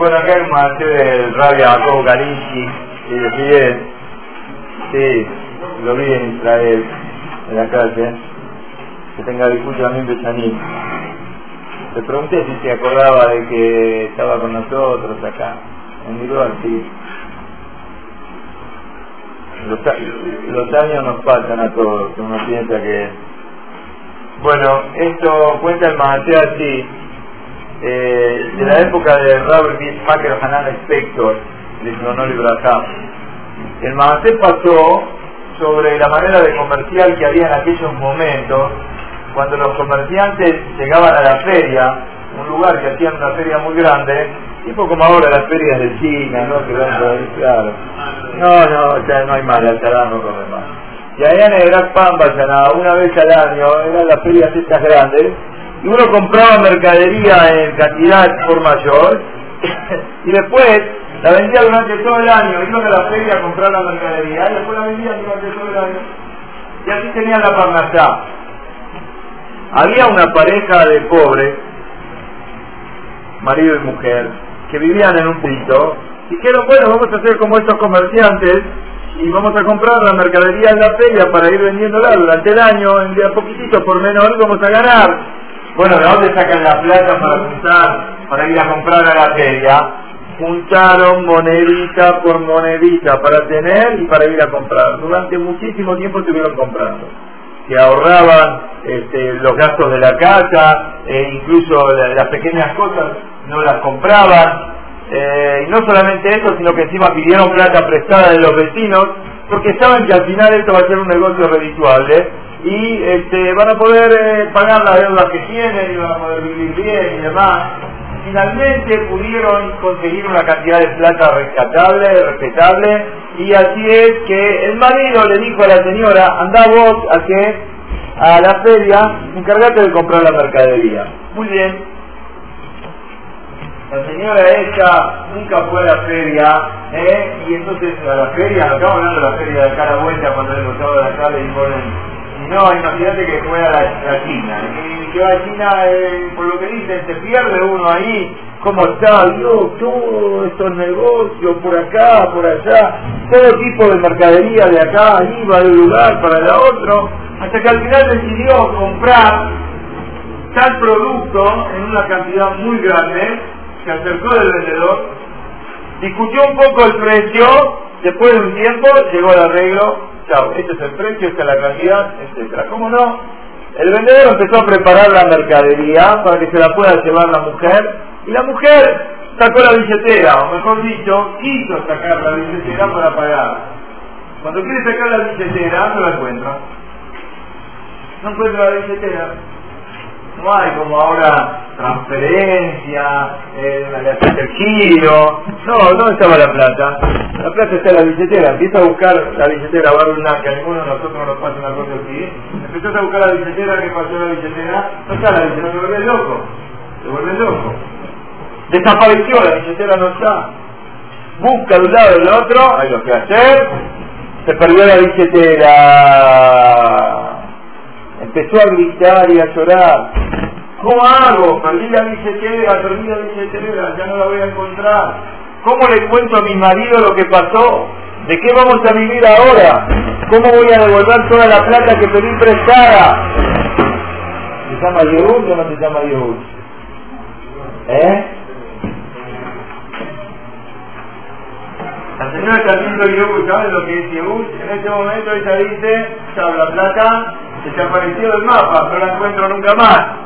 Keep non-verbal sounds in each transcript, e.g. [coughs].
Bueno, acá hay un maestro del Rabia Jacobo Kalinsky y decide, sí, lo vi en Israel, en la calle, que tenga disculpa también Bechanim. Le pregunté si se acordaba de que estaba con nosotros acá, en mi lugar, sí. Los, años nos faltan a todos, uno piensa que... Bueno, esto cuenta el Mahaté así, eh, de la época de Robert Macker Hanan Spector, de Sonor y El Mahaté pasó sobre la manera de comercial que había en aquellos momentos, cuando los comerciantes llegaban a la feria, un lugar que hacían una feria muy grande, tipo como ahora las ferias de China, ¿no? Que claro. No, no, ya no hay más, ya no come más. Y allá en el Gran Pamba, una vez al año, eran las ferias estas grandes, y uno compraba mercadería en cantidad por mayor, [coughs] y después la vendía durante todo el año, iban a la feria a comprar la mercadería, y después la vendían durante todo el año. Y así tenían la parnasá. Había una pareja de pobres, marido y mujer, que vivían en un pito, y dijeron, bueno, vamos a hacer como estos comerciantes, y vamos a comprar la mercadería en la feria para ir vendiéndola durante el año, en día poquitito por menos, vamos a ganar. Bueno, ¿de dónde sacan la plata para juntar, para ir a comprar a la feria? Juntaron monedita por monedita para tener y para ir a comprar. Durante muchísimo tiempo estuvieron comprando. Se ahorraban este, los gastos de la casa, e incluso las pequeñas cosas no las compraban. Eh, y no solamente eso, sino que encima pidieron plata prestada de los vecinos, porque saben que al final esto va a ser un negocio redituable y este, van a poder eh, pagar las deudas que tienen y van a poder vivir bien y demás. Finalmente pudieron conseguir una cantidad de plata rescatable, respetable, y así es que el marido le dijo a la señora, anda vos a que a la feria, encargate de comprar la mercadería. Muy bien. La señora esta nunca fue a la feria, ¿eh? y entonces a la feria, estamos hablando de la feria de cara vuelta cuando le gustaba de la cara y ponen no, imagínate que fue a la, China. Y que va a China, eh, por lo que dicen, se pierde uno ahí. ¿Cómo está? Dios, todos estos negocios por acá, por allá, todo tipo de mercadería de acá, iba de un lugar para el otro, hasta que al final decidió comprar tal producto en una cantidad muy grande, se acercó del vendedor, discutió un poco el precio, después de un tiempo llegó al arreglo este es el precio, esta es la cantidad, etcétera. ¿Cómo no? El vendedor empezó a preparar la mercadería para que se la pueda llevar la mujer y la mujer sacó la billetera, o mejor dicho, quiso sacar la billetera para pagar. Cuando quiere sacar la billetera, no la encuentra. No encuentra la billetera. No hay como ahora transferencia, eh, el giro. No, ¿dónde estaba la plata? La plata está en la billetera. Empieza a buscar la billetera, va a que a ninguno de nosotros nos pase una cosa así. Empezás a buscar la billetera, ¿qué pasó la billetera? No está la billetera, se vuelve loco. Se vuelve loco. Desapareció, la billetera no está. Busca de un lado y del otro, hay lo que hacer. Se perdió la billetera. Empezó a gritar y a llorar. ¿Cómo hago? Perdí la billetera, perdí la billetera, ya no la voy a encontrar. ¿Cómo le cuento a mi marido lo que pasó? ¿De qué vamos a vivir ahora? ¿Cómo voy a devolver toda la plata que pedí prestada? ¿Se llama Yehud o no se llama Yehud? ¿Eh? La señora está viendo Yehud, ¿saben lo que es Yehud? En este momento ella dice, la plata desapareció del mapa, no la encuentro nunca más.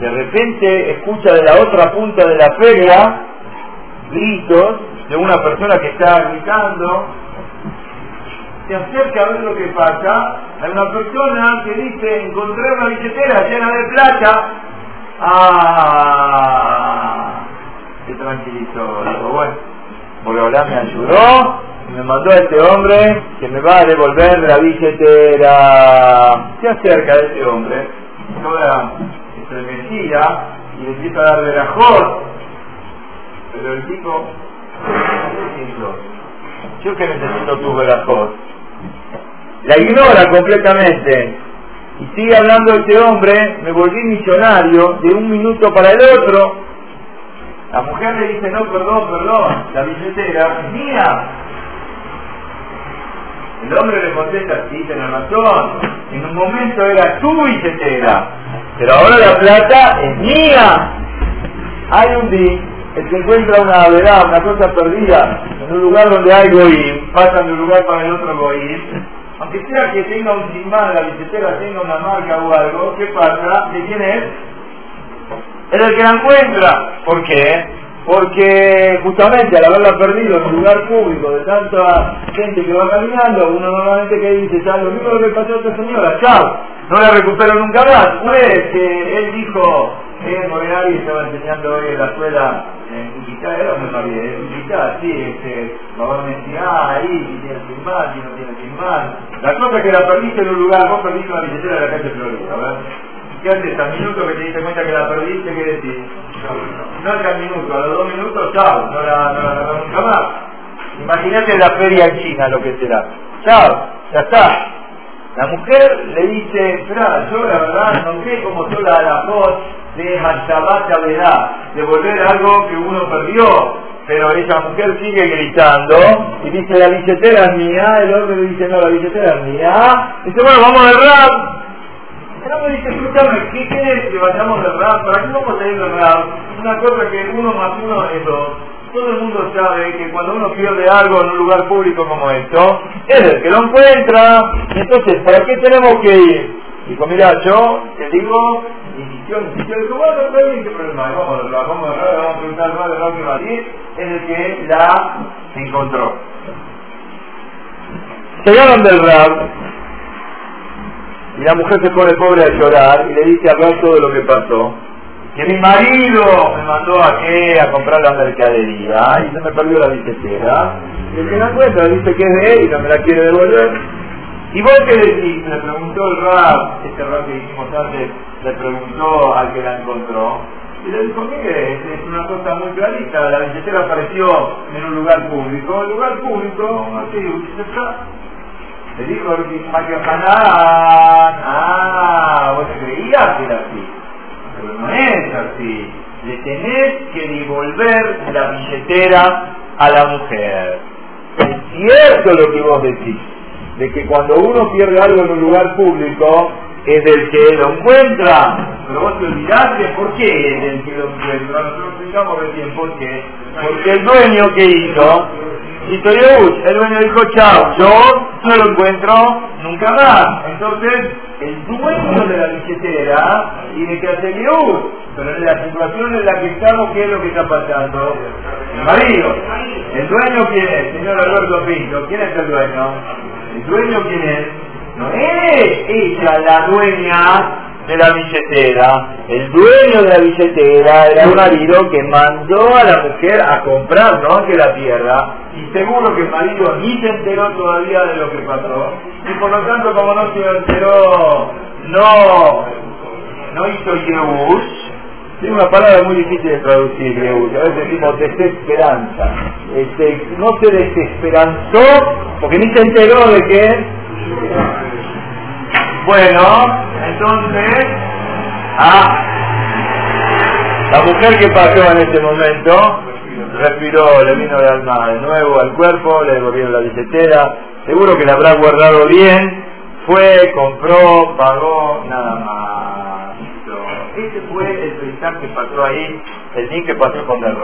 De repente escucha de la otra punta de la feria gritos de una persona que está gritando. Se acerca a ver lo que pasa. Hay una persona que dice, encontré una billetera llena de plata. Ah, se tranquilizó. Digo, bueno, ahora me ayudó me mandó a este hombre que me va a devolver la billetera. Se acerca a este hombre, estremecida, y le empieza a dar de la pero el tipo, yo que necesito tu verajos. La ignora completamente. Y sigue hablando este hombre, me volví millonario de un minuto para el otro. La mujer le dice, no, perdón, perdón, la billetera es mía. El hombre le contesta, sí, tiene razón. En un momento era tu billetera, pero ahora la plata es mía. Hay un día, el que encuentra una verdad, una cosa perdida, en un lugar donde hay goín, pasan de un lugar para el otro goín, aunque sea que tenga un simán, la billetera tenga una marca o algo, ¿qué pasa? ¿De quién es? Es el que la encuentra. ¿Por qué? Porque justamente al haberla perdido en un lugar público de tanta gente que va caminando, uno normalmente que dice, ya lo mismo que pasó a esta señora, chao, no la recupero nunca más. Pues que él dijo, eh, Morenari estaba enseñando hoy en la escuela en Iquitá, era muy mal en Iquitá, sí, este, favor me decía, ah, ahí, si tiene sin más, si no tiene sin más. La cosa es que la perdiste en un lugar, vos perdiste una billetera de la calle Florida, ¿verdad? ¿Qué haces al minuto que te diste cuenta que la perdiste? ¿Qué decís? No es al minuto, a los dos minutos, chao, no la, no nunca más. Imagínate la feria en China, lo que será. Chao, ya está. La mujer le dice, espera, yo la verdad no sé cómo son la, la voz de Hashabat verdad, de volver algo que uno perdió. Pero esa mujer sigue gritando y dice, la billetera es mía, el hombre le dice, no, la billetera es mía. Dice, bueno, vamos a rap. Hombre dice, escúchame, ¿qué quieres que vayamos de rap? ¿Para qué vamos a ir de rap? Una cosa que uno más uno es dos. Todo el mundo sabe que cuando uno pierde algo en un lugar público como esto, es el que lo encuentra. Entonces, ¿para qué tenemos que ir? Dijo, mira, yo te digo, insistió, insistió, dijo, bueno, está bien, ¿qué problema? Vamos, a vamos a ver, vamos a preguntar al de que va a ir, es el que la encontró. Llegaron del rap, y la mujer se pone pobre a llorar y le dice a Rab todo lo que pasó. Que mi marido me mandó a qué, a comprar la mercadería y se me perdió la billetera. Y el que la encuentra dice que es de él y no me la quiere devolver. ¿Y vos qué decís? Le preguntó el Rab, este Rab que dijimos antes, le preguntó al que la encontró. Y le dijo, mire, es una cosa muy clarita, la billetera apareció en un lugar público, el lugar público, así, usted está le dijo Mario Hanan, ah, vos creías que era así, pero no es así. Le tenés que devolver la billetera a la mujer. Es cierto lo que vos decís, de que cuando uno pierde algo en un lugar público, es del que lo encuentra. Pero vos te olvidaste, ¿por qué es del que lo encuentra? Nosotros explicamos recién por qué. Porque el dueño que hizo y Toyeuch, el dueño dijo, chao, yo no lo encuentro nunca más. Entonces, el dueño de la billetera tiene que hacer Yeuch. Pero en la situación en la que estamos, ¿qué es lo que está pasando? El marido. ¿El dueño quién es? Señor Alberto Pinto, ¿quién es el dueño? ¿El dueño quién es? No es ella la dueña de la billetera. El dueño de la billetera era el marido que mandó a la mujer a comprar, no que la pierda. Y seguro que el marido ni se enteró todavía de lo que pasó. Y por lo tanto, como no se enteró, no, no hizo Yehush. Es una palabra muy difícil de traducir, Yehush. A veces decimos desesperanza. Este, no se desesperanzó porque ni se enteró de que bueno, entonces, ah, la mujer que pasó en este momento respiró, le vino el alma de nuevo al cuerpo, le devolvieron la billetera, seguro que la habrá guardado bien, fue, compró, pagó, nada más. Ese fue el cristal que pasó ahí, el día que pasó con el.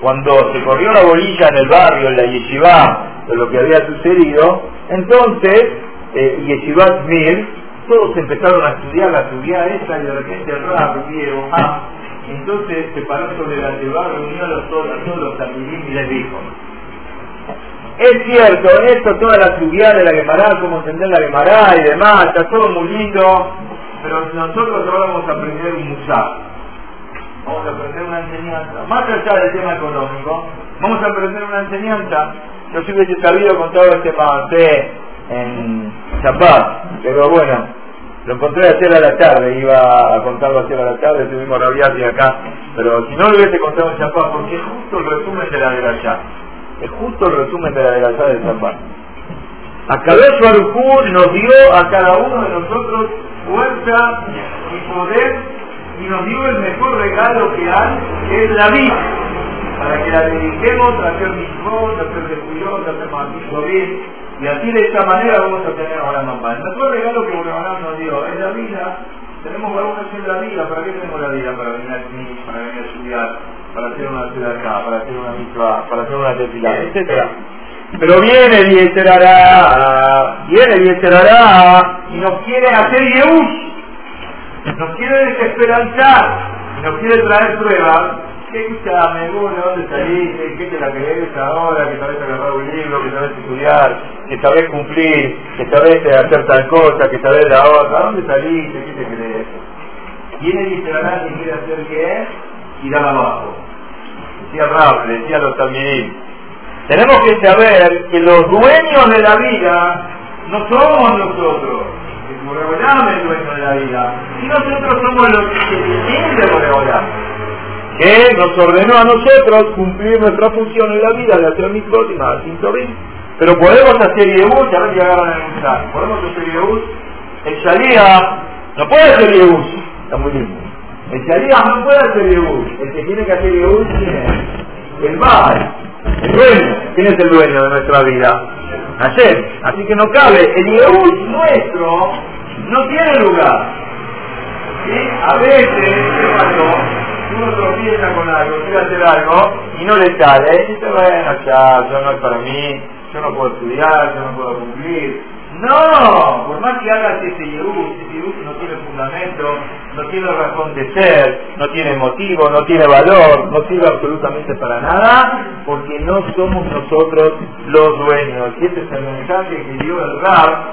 Cuando se corrió la bolilla en el barrio, en la yeshiva, de lo que había sucedido, entonces eh, Yeshivat Mir, todos empezaron a estudiar la estudiar esa y de repente el Rab vieron, ah, entonces se paró sobre la Teba, reunió a, los, todos, a todos los talmidim y les dijo, es cierto, esto, toda la estudiar de la Gemara, cómo entender la Gemara y demás, está todo muy lindo, pero nosotros ahora vamos a aprender un musar. Vamos a aprender una enseñanza. Más allá del tema económico, vamos a aprender una enseñanza. Yo si hubiese sabido con todo este pase en Chapaz, pero bueno, lo encontré ayer a la tarde, iba a contarlo ayer a la tarde, estuvimos Rabiati acá, pero si no lo hubiese contado en Chapaz, porque es justo el resumen de la allá. Es justo el resumen de la allá de. Akadosh Barujú nos dio a cada uno de nosotros fuerza y poder y nos dio el mejor regalo que hay, que es la vida, para que la dediquemos a hacer mismos, a hacer descuidos, a hacer maldito bien, y así de esta manera vamos a tener ahora mamá. El mejor regalo que Boreolam nos dio es la vida. Tenemos alguna en la vida. ¿Para qué tenemos la vida? Para venir aquí, para venir a estudiar, para hacer una ciudad acá, para hacer una misma, para hacer una tefila, etcétera. Pero viene Dieserará, viene Dieserará y nos quiere hacer Yehush, nos quiere desesperanzar, nos quiere traer pruebas escúchame, vos de dónde saliste, qué te la crees ahora, que sabes agarrar un libro, que sabes estudiar, que sabes cumplir, que sabes hacer tal cosa, que sabes la otra, ¿dónde saliste? ¿Qué te crees? Viene y la que quiere hacer qué? Tirar abajo. Decía Raúl, decía los también. Tenemos que saber que los dueños de la vida no somos nosotros. El Boreolam es el dueño de la vida. Y nosotros somos los que tienen de Boreolam que nos ordenó a nosotros cumplir nuestra función en la vida de hacer mitzvot y más Pero podemos hacer ya ven que agarran el mensaje, podemos hacer Yehud. El Shalía no puede hacer Yehud, está muy lindo. El no puede hacer Yehud, el que tiene que hacer Yehud es el Baal, el dueño. ¿Quién es el dueño de nuestra vida? Ayer. Así que no cabe, el Yehud nuestro no tiene lugar. ¿Sí? A veces, ¿qué pasó? Uno tropieza con algo, quiere hacer algo y no le sale, dice, bueno, ya, yo no es para mí, yo no puedo estudiar, yo no puedo cumplir. No, por más que hagas ese yehú, ese yehú no tiene fundamento, no tiene razón de ser, no tiene motivo, no tiene valor, no sirve absolutamente para nada, porque no somos nosotros los dueños. Y este es el mensaje que dio el Rab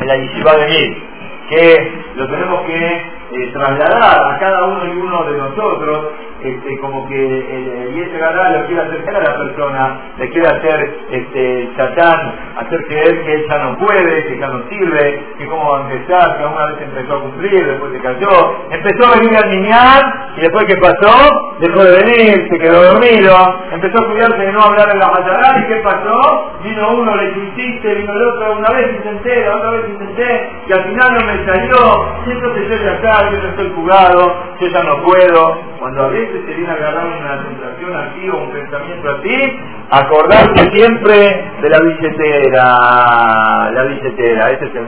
en la yeshiva de mí, que lo tenemos que eh, trasladar a cada uno y uno de nosotros este, como que el, Gará lo quiere hacer a la persona, le quiere hacer este, Satán, hacer creer que ella no puede, que ya no sirve, que cómo va a empezar, que una vez empezó a cumplir, después se cayó, empezó a venir al niñar y después ¿qué pasó? Dejó de venir, se quedó dormido, empezó a cuidarse de no hablar en la Hatará y ¿qué pasó? Vino uno, le insiste, vino el otro, una vez intenté, la otra vez intenté, y al final no me salió, y entonces yo ya está, yo ya estoy jugado, yo ya no puedo, cuando a veces se viene a agarrar una sensación así o un pensamiento así, acordarse siempre de la billetera, la billetera, ese es el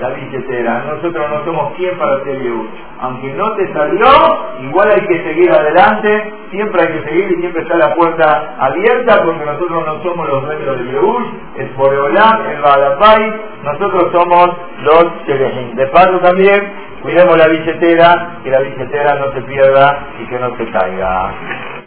la billetera. Nosotros no somos quien para hacer Yehud. Aunque no te salió, igual hay que seguir adelante, siempre hay que seguir y siempre está la puerta abierta porque nosotros no somos los dueños de Yehud, es por Eolán, el Badapay, nosotros somos los Sherejim. De paso también, cuidemos la billetera, que la billetera no se pierda y que no se caiga.